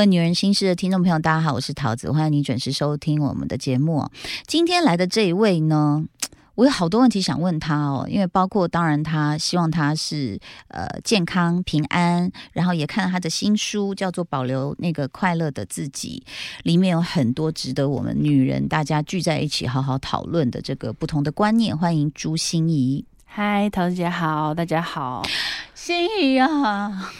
各位女人心事的听众朋友，大家好，我是桃子，欢迎你准时收听我们的节目。今天来的这一位呢，我有好多问题想问他哦，因为包括当然他希望他是呃健康平安，然后也看了他的新书叫做《保留那个快乐的自己》，里面有很多值得我们女人大家聚在一起好好讨论的这个不同的观念。欢迎朱心怡。嗨，桃子姐好，大家好。心仪啊，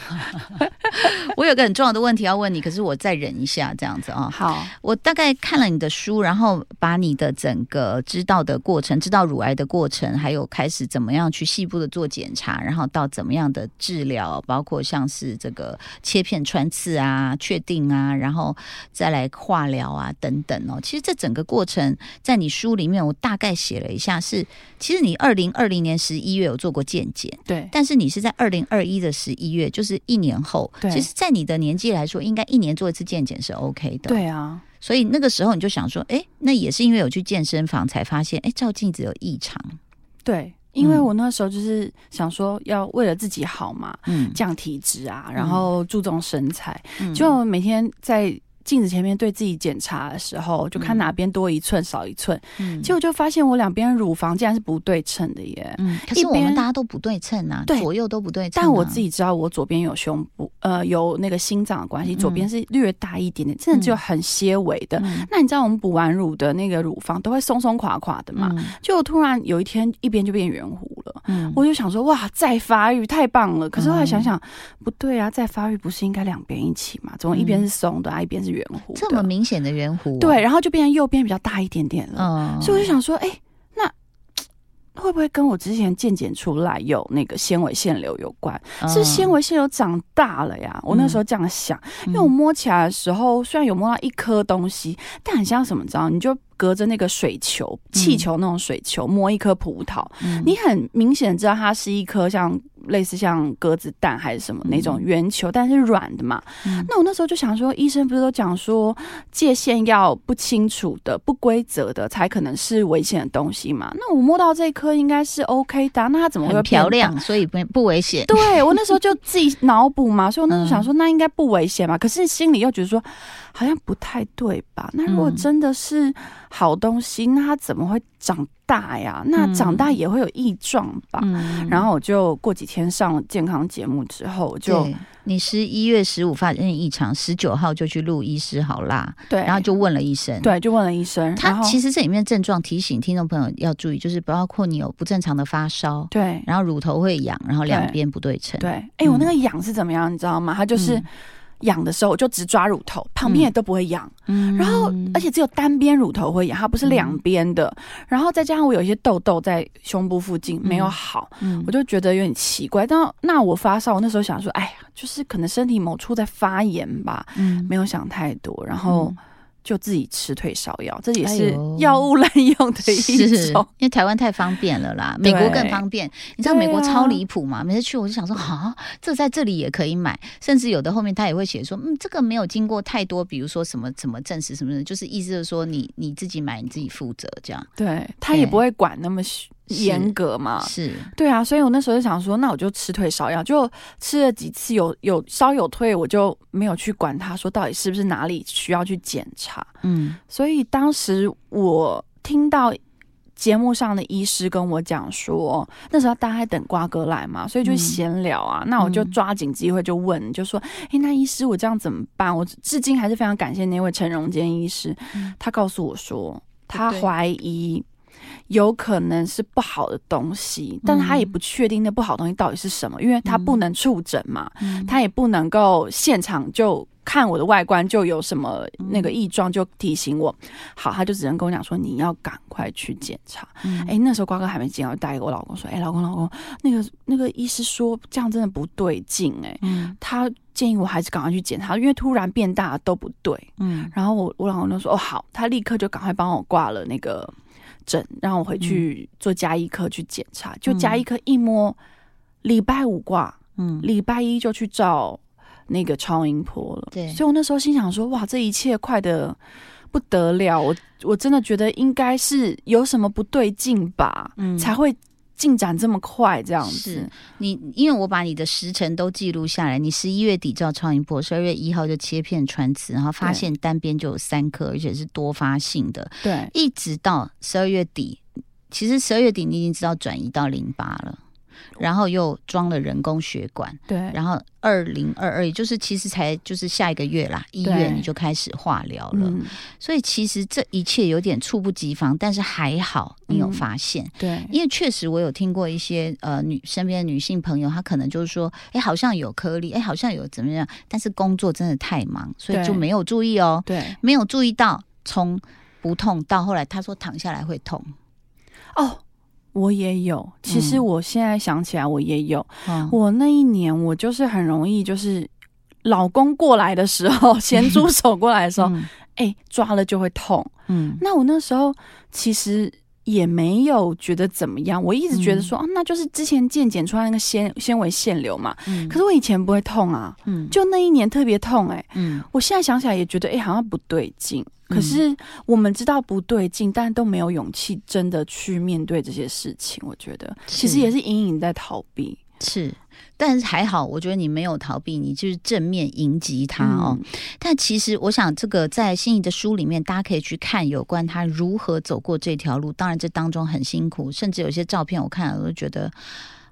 我有个很重要的问题要问你，可是我再忍一下，这样子啊。好，我大概看了你的书，然后把你的整个知道的过程，知道乳癌的过程，还有开始怎么样去细部的做检查，然后到怎么样的治疗，包括像是这个切片穿刺啊、确定啊，然后再来化疗啊等等哦。其实这整个过程在你书里面，我大概写了一下，是其实你二零二零年十一月有做过健检，对，但是你是在二。零二一的十一月，就是一年后。对，其实，在你的年纪来说，应该一年做一次健检是 OK 的。对啊，所以那个时候你就想说，哎，那也是因为有去健身房才发现，哎，照镜子有异常。对，因为我那时候就是想说，要为了自己好嘛，嗯，降体脂啊，然后注重身材，就每天在。镜子前面对自己检查的时候，就看哪边多一寸少一寸，结果就发现我两边乳房竟然是不对称的耶。嗯，可是我们大家都不对称啊，对，左右都不对称。但我自己知道，我左边有胸部，呃，有那个心脏的关系，左边是略大一点点，真的就很些微的。那你知道我们补完乳的那个乳房都会松松垮垮的嘛？就突然有一天一边就变圆弧了，嗯，我就想说哇，再发育太棒了。可是后来想想不对啊，再发育不是应该两边一起嘛？怎么一边是松的啊，一边是圆？圆弧，这么明显的圆弧，对，然后就变成右边比较大一点点了。所以我就想说，哎，那会不会跟我之前渐渐出来有那个纤维腺瘤有关？是纤维腺瘤长大了呀？我那时候这样想，因为我摸起来的时候，虽然有摸到一颗东西，但很像什么？知道？你就。隔着那个水球、气球那种水球摸一颗葡萄，你很明显知道它是一颗像类似像鸽子蛋还是什么那种圆球，但是软的嘛。那我那时候就想说，医生不是都讲说界限要不清楚的、不规则的才可能是危险的东西嘛？那我摸到这颗应该是 OK 的，那它怎么会漂亮？所以不不危险？对我那时候就自己脑补嘛，所以我那时候想说，那应该不危险嘛。可是心里又觉得说。好像不太对吧？那如果真的是好东西，那它怎么会长大呀？那长大也会有异状吧？然后我就过几天上了健康节目之后，就你十一月十五发现异常，十九号就去录医师好啦。对，然后就问了医生，对，就问了医生。他其实这里面症状提醒听众朋友要注意，就是包括你有不正常的发烧，对，然后乳头会痒，然后两边不对称。对，哎，我那个痒是怎么样？你知道吗？它就是。痒的时候我就只抓乳头，旁边也都不会痒。嗯，然后而且只有单边乳头会痒，它不是两边的。然后再加上我有一些痘痘在胸部附近没有好，我就觉得有点奇怪。但那我发烧，我那时候想说，哎呀，就是可能身体某处在发炎吧。嗯，没有想太多，然后。就自己吃退烧药，这也是药物滥用的一种。因为台湾太方便了啦，美国更方便。你知道美国超离谱吗？每次去我就想说，啊，这在这里也可以买，甚至有的后面他也会写说，嗯，这个没有经过太多，比如说什么什么证实什么的，就是意思是说你你自己买你自己负责这样。对他也不会管那么。严格嘛，是。对啊，所以我那时候就想说，那我就吃退烧药，就吃了几次，有有稍有退，我就没有去管他，说到底是不是哪里需要去检查。嗯，所以当时我听到节目上的医师跟我讲说，那时候大家还等瓜哥来嘛，所以就闲聊啊，那我就抓紧机会就问，就说，哎，那医师我这样怎么办？我至今还是非常感谢那位陈荣坚医师，他告诉我说，他怀疑。有可能是不好的东西，但是他也不确定那不好东西到底是什么，因为他不能触诊嘛，他也不能够现场就看我的外观就有什么那个异状就提醒我。好，他就只能跟我讲说你要赶快去检查。哎，那时候瓜哥还没进，我就带给我老公说：“哎，老公，老公，那个那个医师说这样真的不对劲，哎，他建议我还是赶快去检查，因为突然变大都不对。”嗯，然后我我老公就说：“哦，好。”他立刻就赶快帮我挂了那个。诊让我回去做加医科去检查，就加医科一摸，礼拜五挂，嗯，礼拜一就去照那个超音波了。对，所以我那时候心想说，哇，这一切快的不得了，我我真的觉得应该是有什么不对劲吧，嗯，才会进展这么快？这样子，你因为我把你的时辰都记录下来，你十一月底照超音波，十二月一号就切片穿刺，然后发现单边就有三颗，而且是多发性的。对，一直到十二月底，其实十二月底你已经知道转移到淋巴了。然后又装了人工血管，对。然后二零二二，也就是其实才就是下一个月啦，一月你就开始化疗了。所以其实这一切有点猝不及防，但是还好你有发现。对，因为确实我有听过一些呃女身边的女性朋友，她可能就是说，哎，好像有颗粒，哎，好像有怎么样，但是工作真的太忙，所以就没有注意哦。对，没有注意到从不痛到后来，她说躺下来会痛。哦。我也有，其实我现在想起来，我也有。我那一年，我就是很容易，就是老公过来的时候，咸猪手过来的时候，哎，抓了就会痛。嗯，那我那时候其实也没有觉得怎么样，我一直觉得说，啊，那就是之前健检出来那个纤纤维腺瘤嘛。嗯，可是我以前不会痛啊。嗯，就那一年特别痛，哎。嗯，我现在想起来也觉得，哎，好像不对劲。可是我们知道不对劲，但都没有勇气真的去面对这些事情。我觉得其实也是隐隐在逃避。是，但是还好，我觉得你没有逃避，你就是正面迎击他哦。但其实我想，这个在心仪的书里面，大家可以去看有关他如何走过这条路。当然，这当中很辛苦，甚至有些照片我看了，我都觉得。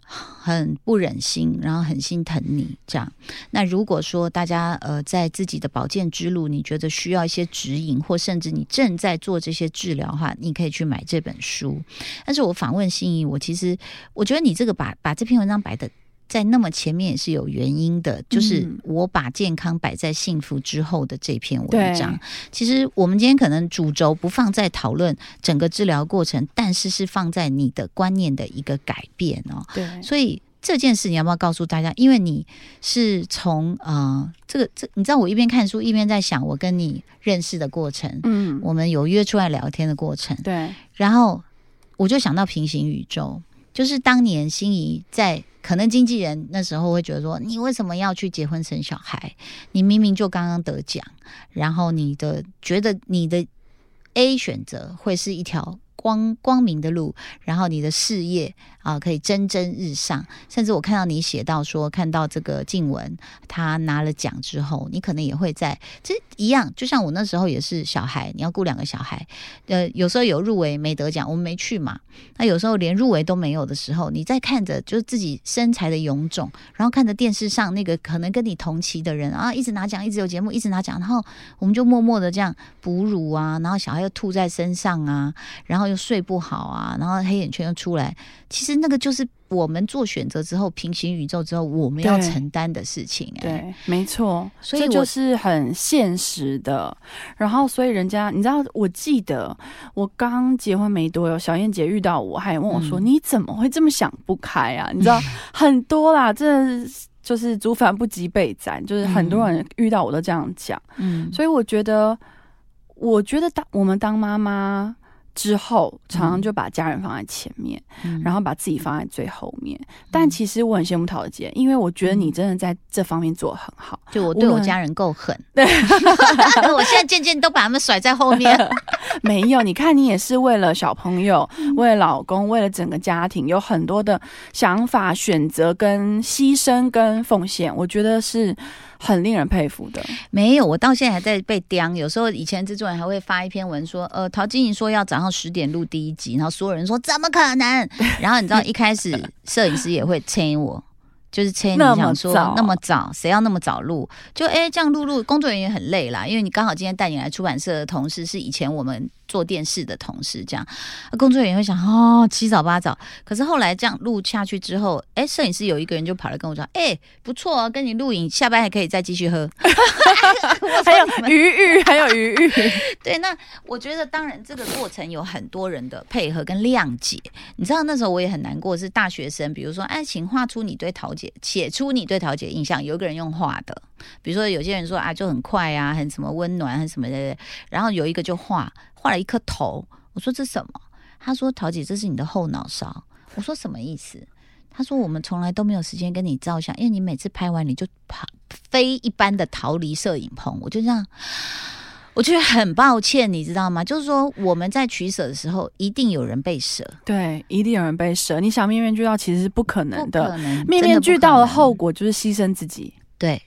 很不忍心，然后很心疼你这样。那如果说大家呃在自己的保健之路，你觉得需要一些指引，或甚至你正在做这些治疗的话，你可以去买这本书。但是我访问心仪，我其实我觉得你这个把把这篇文章摆的。在那么前面也是有原因的，就是我把健康摆在幸福之后的这篇文章。其实我们今天可能主轴不放在讨论整个治疗过程，但是是放在你的观念的一个改变哦。对，所以这件事你要不要告诉大家？因为你是从呃这个这，你知道我一边看书一边在想我跟你认识的过程，嗯，我们有约出来聊天的过程，对，然后我就想到平行宇宙，就是当年心仪在。可能经纪人那时候会觉得说，你为什么要去结婚生小孩？你明明就刚刚得奖，然后你的觉得你的 A 选择会是一条光光明的路，然后你的事业。啊，可以蒸蒸日上，甚至我看到你写到说，看到这个静雯她拿了奖之后，你可能也会在这一样，就像我那时候也是小孩，你要雇两个小孩，呃，有时候有入围没得奖，我们没去嘛。那有时候连入围都没有的时候，你在看着就是自己身材的臃肿，然后看着电视上那个可能跟你同期的人啊，一直拿奖，一直有节目，一直拿奖，然后我们就默默的这样哺乳啊，然后小孩又吐在身上啊，然后又睡不好啊，然后黑眼圈又出来，其实。那个就是我们做选择之后，平行宇宙之后，我们要承担的事情。对，没错，所以就是很现实的。然后，所以人家，你知道，我记得我刚结婚没多久，小燕姐遇到我，还问我说：“你怎么会这么想不开啊？”你知道 很多啦，这就是“竹凡不及被斩”，就是很多人遇到我都这样讲。嗯，所以我觉得，我觉得当我们当妈妈。之后常常就把家人放在前面，然后把自己放在最后面。但其实我很羡慕陶姐，因为我觉得你真的在这方面做很好。就我对我家人够狠，对，我现在渐渐都把他们甩在后面。没有，你看你也是为了小朋友、为了老公、为了整个家庭，有很多的想法、选择跟牺牲跟奉献。我觉得是。很令人佩服的，没有，我到现在还在被刁。有时候以前制作人还会发一篇文说，呃，陶晶莹说要早上十点录第一集，然后所有人说怎么可能？然后你知道一开始摄影师也会催我，就是催你想说那么早，谁要那么早录？就哎这样录录，工作人员很累啦，因为你刚好今天带你来出版社的同事是以前我们。做电视的同事这样，工作人员会想哦七早八早，可是后来这样录下去之后，哎，摄影师有一个人就跑来跟我说，哎，不错哦，跟你录影，下班还可以再继续喝，还有余裕，还有余裕。对，那我觉得当然这个过程有很多人的配合跟谅解。你知道那时候我也很难过，是大学生，比如说，哎，请画出你对桃姐，写出你对桃姐印象。有一个人用画的，比如说有些人说啊，就很快啊，很什么温暖，很什么的，然后有一个就画。画了一颗头，我说这什么？他说陶姐，这是你的后脑勺。我说什么意思？他说我们从来都没有时间跟你照相，因为你每次拍完你就跑飞一般的逃离摄影棚。我就这样，我觉得很抱歉，你知道吗？就是说我们在取舍的时候，一定有人被舍，对，一定有人被舍。你想面面俱到，其实是不可能的。面面俱到的后果就是牺牲自己。对，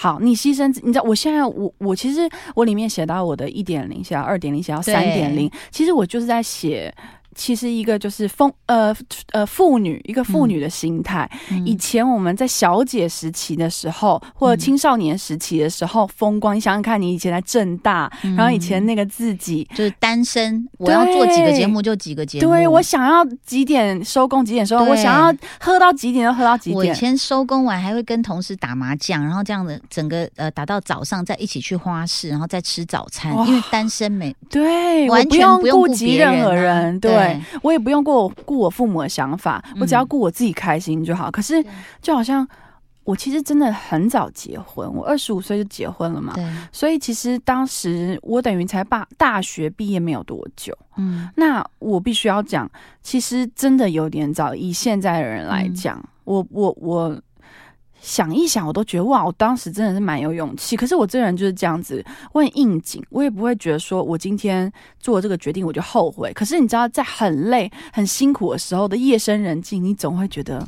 好，你牺牲，你知道，我现在我我其实我里面写到我的一点零，写到二点零，写到三点零，其实我就是在写。其实一个就是风呃呃妇女一个妇女的心态。以前我们在小姐时期的时候，或者青少年时期的时候风光，你想想看，你以前在正大，然后以前那个自己就是单身，我要做几个节目就几个节目，对我想要几点收工几点收工，我想要喝到几点就喝到几点。我以前收工完还会跟同事打麻将，然后这样的整个呃打到早上再一起去花市，然后再吃早餐，因为单身没对，完全不用顾及任何人，对。我也不用顾顾我父母的想法，我只要顾我自己开心就好。可是就好像我其实真的很早结婚，我二十五岁就结婚了嘛，所以其实当时我等于才大大学毕业没有多久。嗯，那我必须要讲，其实真的有点早。以现在的人来讲，我我我。想一想，我都觉得哇，我当时真的是蛮有勇气。可是我这人就是这样子，我很应景，我也不会觉得说我今天做这个决定我就后悔。可是你知道，在很累、很辛苦的时候的夜深人静，你总会觉得。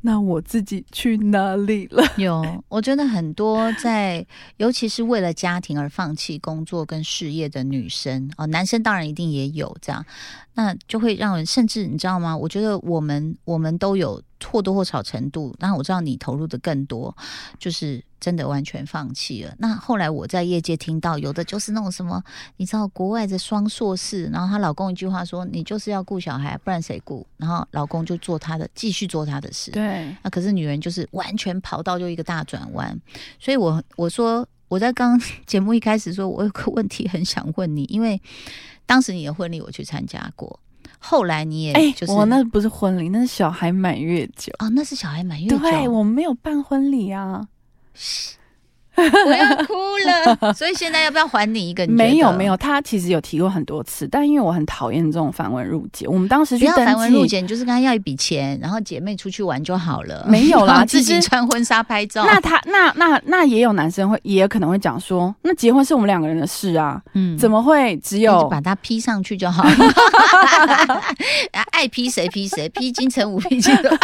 那我自己去哪里了？有，我觉得很多在，尤其是为了家庭而放弃工作跟事业的女生哦，男生当然一定也有这样，那就会让人甚至你知道吗？我觉得我们我们都有或多或少程度，当然我知道你投入的更多，就是。真的完全放弃了。那后来我在业界听到，有的就是那种什么，你知道国外的双硕士，然后她老公一句话说：“你就是要顾小孩，不然谁顾？”然后老公就做他的，继续做他的事。对。那可是女人就是完全跑到就一个大转弯。所以我我说我在刚 节目一开始说，我有个问题很想问你，因为当时你的婚礼我去参加过，后来你也就是我那不是婚礼，那是小孩满月酒哦，那是小孩满月酒，对我没有办婚礼啊。我要哭了，所以现在要不要还你一个？没有没有，他其实有提过很多次，但因为我很讨厌这种繁文缛节，我们当时去繁文缛节，你就是跟他要一笔钱，然后姐妹出去玩就好了。没有啦，自己穿婚纱拍照。那他那那那也有男生会，也可能会讲说，那结婚是我们两个人的事啊，嗯，怎么会只有把它 P 上去就好了？爱 P 谁 P 谁，P 金城武 P 金城。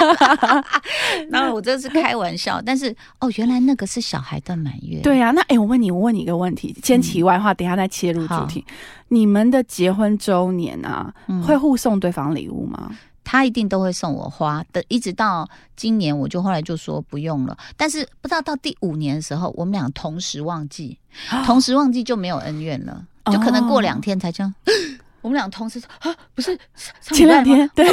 然后我这是开玩笑，但是哦，原来那个是小孩的满。对呀，那哎，我问你，我问你一个问题，先题外话，等下再切入主题。你们的结婚周年啊，会互送对方礼物吗？他一定都会送我花的，一直到今年，我就后来就说不用了。但是不知道到第五年的时候，我们俩同时忘记，同时忘记就没有恩怨了，就可能过两天才这样。我们俩同时说啊，不是前两天对，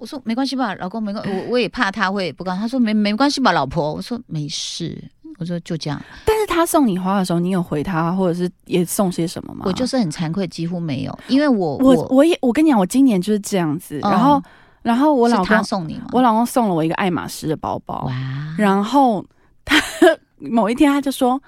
我说没关系吧，老公没关，我我也怕他会不高兴。他说没没关系吧，老婆，我说没事。我说就这样，但是他送你花的时候，你有回他，或者是也送些什么吗？我就是很惭愧，几乎没有，因为我我我也我跟你讲，我今年就是这样子。然后然后我老公送你吗？我老公送了我一个爱马仕的包包。哇！然后他 某一天他就说，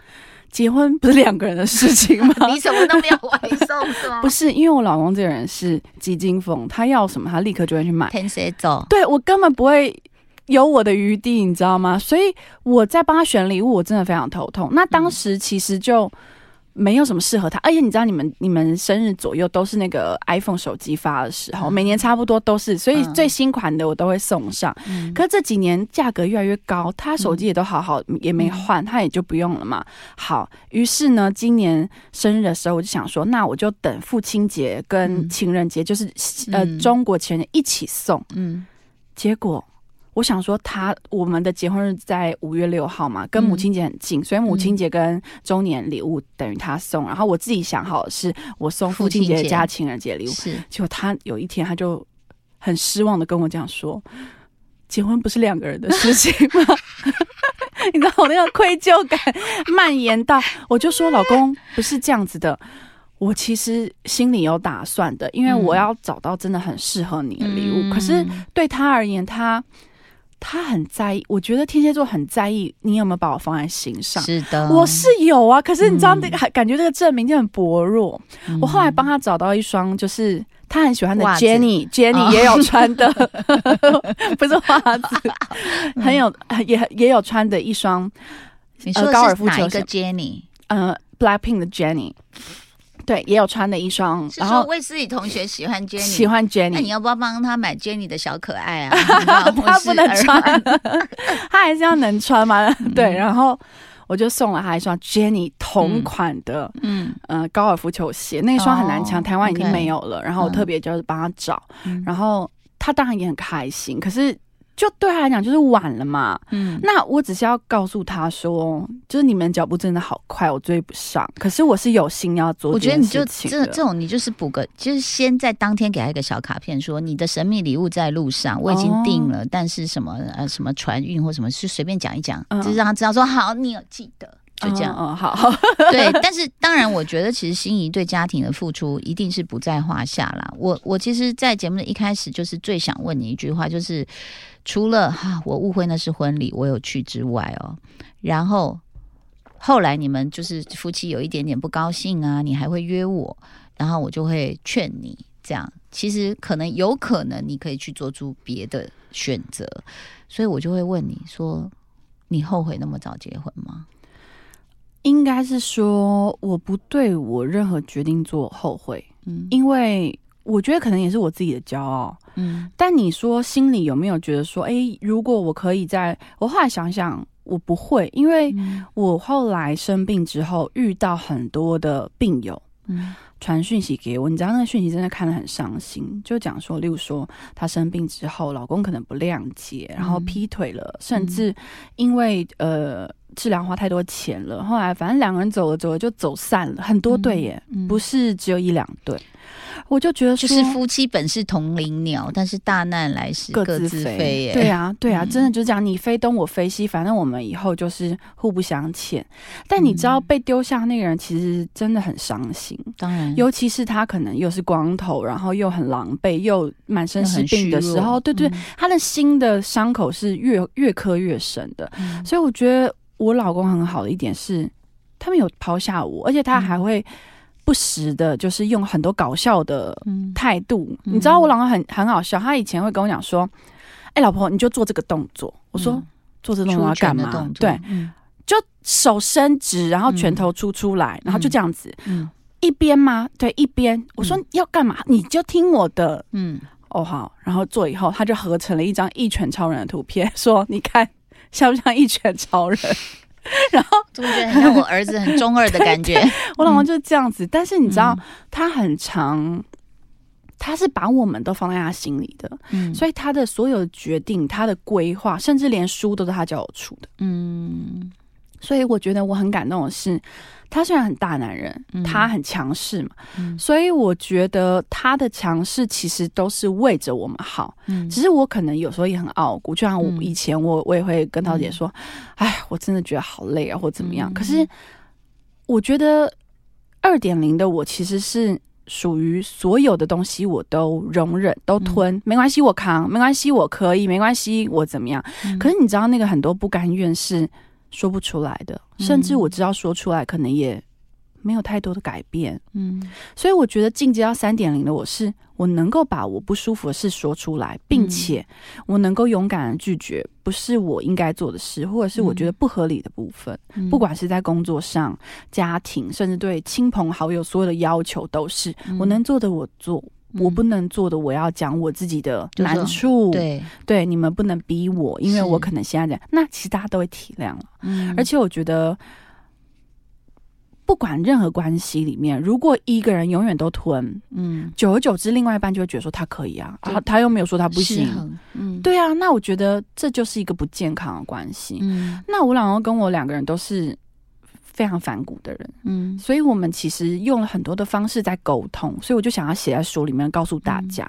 结婚不是两个人的事情吗？你什么都没有回送是吗？不是，因为我老公这个人是基金风，他要什么他立刻就会去买。天谁走？对我根本不会。有我的余地，你知道吗？所以我在帮他选礼物，我真的非常头痛。那当时其实就没有什么适合他，而且你知道，你们你们生日左右都是那个 iPhone 手机发的时候，每年差不多都是，所以最新款的我都会送上。可是这几年价格越来越高，他手机也都好好也没换，他也就不用了嘛。好，于是呢，今年生日的时候，我就想说，那我就等父亲节跟情人节，就是呃中国情人节一起送。嗯，结果。我想说，他我们的结婚日在五月六号嘛，跟母亲节很近，所以母亲节跟周年礼物等于他送。然后我自己想好是我送父亲节加情人节礼物，是。结果他有一天他就很失望的跟我讲说：“结婚不是两个人的事情吗？” 你知道我那个愧疚感蔓延到，我就说：“老公不是这样子的，我其实心里有打算的，因为我要找到真的很适合你的礼物。可是对他而言，他。”他很在意，我觉得天蝎座很在意你有没有把我放在心上。是的，我是有啊。可是你知道那个感觉这个证明就很薄弱。我后来帮他找到一双，就是他很喜欢的 Jenny，Jenny 也有穿的，不是袜子，很有也也有穿的一双。你说高尔夫球个 Jenny？呃 Blackpink 的 Jennie。对，也有穿的一双。然后魏思雨同学喜欢 Jenny，喜欢 Jenny，那你要不要帮他买 Jenny 的小可爱啊？他不能穿，他还是要能穿嘛。对，然后我就送了他一双 Jenny 同款的，嗯呃高尔夫球鞋，那双很难抢，台湾已经没有了。然后我特别就是帮他找，然后他当然也很开心，可是。就对他来讲就是晚了嘛，嗯，那我只是要告诉他说，就是你们脚步真的好快，我追不上。可是我是有心要做，我觉得你就这这种，你就是补个，就是先在当天给他一个小卡片，说你的神秘礼物在路上，我已经订了，但是什么呃什么船运或什么，是随便讲一讲，就是让他知道说好，你有记得。就这样，嗯，好，对，但是当然，我觉得其实心仪对家庭的付出一定是不在话下啦。我我其实，在节目的一开始，就是最想问你一句话，就是除了哈我误会那是婚礼，我有去之外哦，然后后来你们就是夫妻有一点点不高兴啊，你还会约我，然后我就会劝你这样，其实可能有可能你可以去做出别的选择，所以我就会问你说，你后悔那么早结婚吗？应该是说，我不对我任何决定做后悔，嗯，因为我觉得可能也是我自己的骄傲，嗯。但你说心里有没有觉得说，哎，如果我可以在，我后来想想，我不会，因为我后来生病之后遇到很多的病友，嗯，传讯息给我，你知道那个讯息真的看得很伤心，就讲说，例如说她生病之后，老公可能不谅解，然后劈腿了，甚至因为呃。治疗花太多钱了，后来反正两个人走了走了就走散了，很多对耶，不是只有一两对。我就觉得就是夫妻本是同林鸟，但是大难来时各自飞。对啊，对啊，真的就是讲你飞东我飞西，反正我们以后就是互不相欠。但你知道被丢下那个人其实真的很伤心，当然，尤其是他可能又是光头，然后又很狼狈，又满身是病的时候，对对，他的心的伤口是越越磕越深的。所以我觉得。我老公很好的一点是，他们有抛下我，而且他还会不时的，就是用很多搞笑的态度。你知道我老公很很好笑，他以前会跟我讲说：“哎，老婆，你就做这个动作。”我说：“做这动作要干嘛？”对，就手伸直，然后拳头出出来，然后就这样子。嗯，一边吗？对，一边。我说要干嘛？你就听我的。嗯，哦好。然后做以后，他就合成了一张一拳超人的图片，说：“ 你看。”像不像一拳超人？然后总觉得很像我儿子很中二的感觉。我老公就是这样子，但是你知道，他很长，他是把我们都放在他心里的，嗯，所以他的所有的决定、他的规划，甚至连书都是他叫我出的，嗯。所以我觉得我很感动的是。他虽然很大男人，他很强势嘛，所以我觉得他的强势其实都是为着我们好。嗯，只是我可能有时候也很傲骨，就像我以前我我也会跟涛姐说：“哎，我真的觉得好累啊，或怎么样。”可是我觉得二点零的我其实是属于所有的东西我都容忍、都吞，没关系，我扛，没关系，我可以，没关系，我怎么样？可是你知道那个很多不甘愿是。说不出来的，甚至我知道说出来可能也没有太多的改变。嗯，所以我觉得进阶到三点零的我是，我能够把我不舒服的事说出来，并且我能够勇敢的拒绝不是我应该做的事，或者是我觉得不合理的部分，不管是在工作上、家庭，甚至对亲朋好友所有的要求，都是我能做的我做。我不能做的，我要讲我自己的难处。对对，你们不能逼我，因为我可能现在这样。那其实大家都会体谅了。嗯，而且我觉得，不管任何关系里面，如果一个人永远都吞，嗯，久而久之，另外一半就会觉得说他可以啊，他他又没有说他不行。嗯，对啊，那我觉得这就是一个不健康的关系。嗯，那我老公跟我两个人都是。非常反骨的人，嗯，所以我们其实用了很多的方式在沟通，所以我就想要写在书里面告诉大家，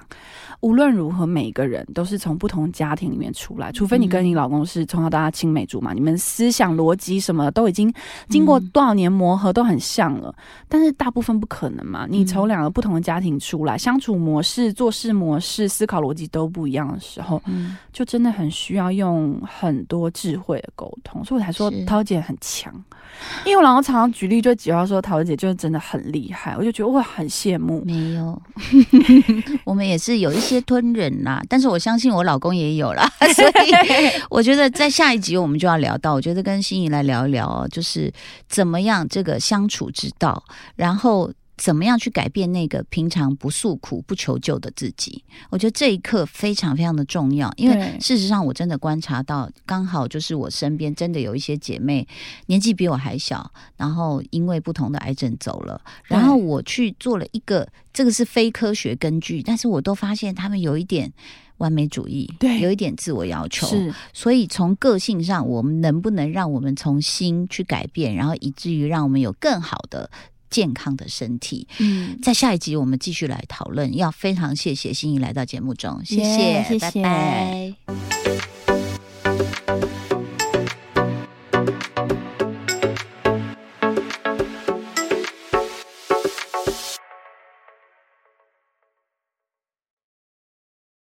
无论如何，每个人都是从不同家庭里面出来，除非你跟你老公是从小到大青梅竹马，你们思想逻辑什么都已经经过多少年磨合都很像了，但是大部分不可能嘛，你从两个不同的家庭出来，相处模式、做事模式、思考逻辑都不一样的时候，嗯，就真的很需要用很多智慧的沟通，所以我才说涛姐很强，因为。因为我老公常常举例，就举到说桃子姐就是真的很厉害，我就觉得哇，很羡慕。没有，我们也是有一些吞忍啦，但是我相信我老公也有啦，所以我觉得在下一集我们就要聊到，我觉得跟心仪来聊一聊，就是怎么样这个相处之道，然后。怎么样去改变那个平常不诉苦、不求救的自己？我觉得这一刻非常非常的重要，因为事实上我真的观察到，刚好就是我身边真的有一些姐妹年纪比我还小，然后因为不同的癌症走了，然后我去做了一个，这个是非科学根据，但是我都发现他们有一点完美主义，对，有一点自我要求，是，所以从个性上，我们能不能让我们从心去改变，然后以至于让我们有更好的。健康的身体。嗯，在下一集我们继续来讨论。要非常谢谢心仪来到节目中，谢谢，拜拜。